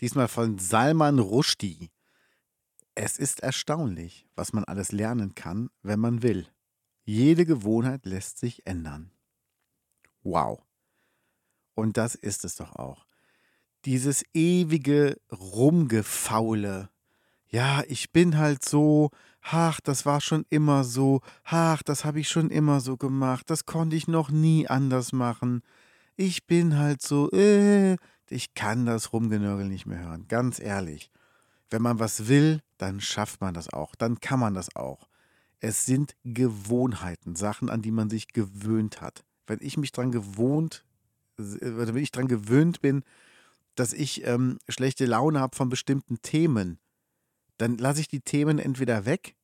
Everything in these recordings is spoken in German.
Diesmal von Salman Rushdie. Es ist erstaunlich, was man alles lernen kann, wenn man will. Jede Gewohnheit lässt sich ändern. Wow. Und das ist es doch auch. Dieses ewige Rumgefaule. Ja, ich bin halt so, ach, das war schon immer so, ach, das habe ich schon immer so gemacht, das konnte ich noch nie anders machen. Ich bin halt so, äh, ich kann das Rumgenörgel nicht mehr hören, ganz ehrlich. Wenn man was will, dann schafft man das auch, dann kann man das auch. Es sind Gewohnheiten, Sachen, an die man sich gewöhnt hat. Wenn ich mich daran gewohnt, wenn ich daran gewöhnt bin, dass ich ähm, schlechte Laune habe von bestimmten Themen, dann lasse ich die Themen entweder weg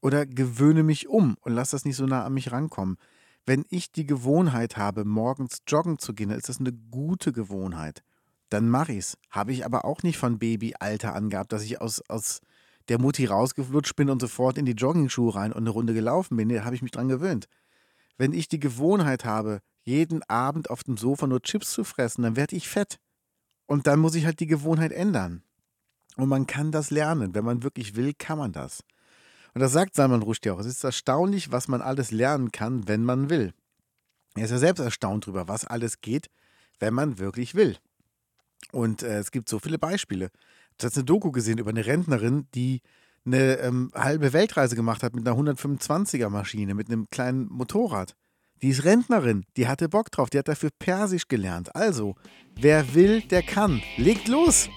oder gewöhne mich um und lasse das nicht so nah an mich rankommen. Wenn ich die Gewohnheit habe, morgens joggen zu gehen, dann ist das eine gute Gewohnheit. Dann mache ich es. Habe ich aber auch nicht von Babyalter angehabt, dass ich aus, aus der Mutti rausgeflutscht bin und sofort in die Joggingschuhe rein und eine Runde gelaufen bin. Da habe ich mich dran gewöhnt. Wenn ich die Gewohnheit habe, jeden Abend auf dem Sofa nur Chips zu fressen, dann werde ich fett. Und dann muss ich halt die Gewohnheit ändern. Und man kann das lernen. Wenn man wirklich will, kann man das. Und das sagt Salman Rushdie auch. Es ist erstaunlich, was man alles lernen kann, wenn man will. Er ist ja selbst erstaunt darüber, was alles geht, wenn man wirklich will. Und äh, es gibt so viele Beispiele. Du hast eine Doku gesehen über eine Rentnerin, die eine ähm, halbe Weltreise gemacht hat mit einer 125er Maschine, mit einem kleinen Motorrad. Die ist Rentnerin, die hatte Bock drauf, die hat dafür Persisch gelernt. Also, wer will, der kann. Legt los!